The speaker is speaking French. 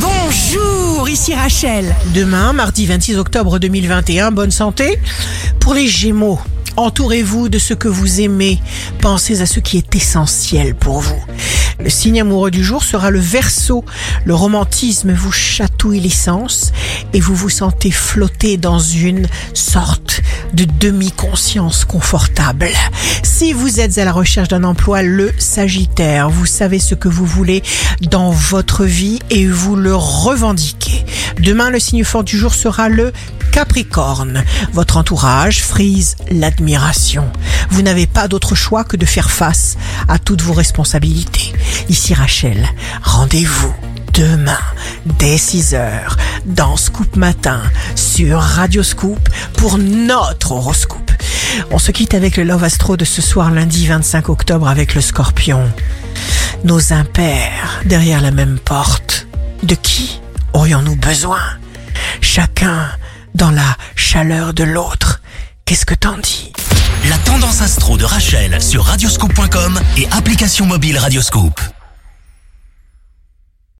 Bonjour, ici Rachel. Demain, mardi 26 octobre 2021, bonne santé. Pour les Gémeaux, entourez-vous de ce que vous aimez. Pensez à ce qui est essentiel pour vous. Le signe amoureux du jour sera le Verseau. Le romantisme vous chatouille l'essence et vous vous sentez flotter dans une sorte de demi-conscience confortable. Si vous êtes à la recherche d'un emploi, le Sagittaire, vous savez ce que vous voulez dans votre vie et vous le revendiquez. Demain, le signe fort du jour sera le Capricorne. Votre entourage frise l'admiration. Vous n'avez pas d'autre choix que de faire face à toutes vos responsabilités. Ici Rachel, rendez-vous demain dès 6 heures dans Scoop Matin sur Radio Scoop pour notre horoscope. On se quitte avec le Love Astro de ce soir lundi 25 octobre avec le Scorpion. Nos impairs derrière la même porte. De qui aurions-nous besoin? Chacun dans la chaleur de l'autre. Qu'est-ce que t'en dis? La tendance astro de Rachel sur radioscope.com et application mobile Radioscope.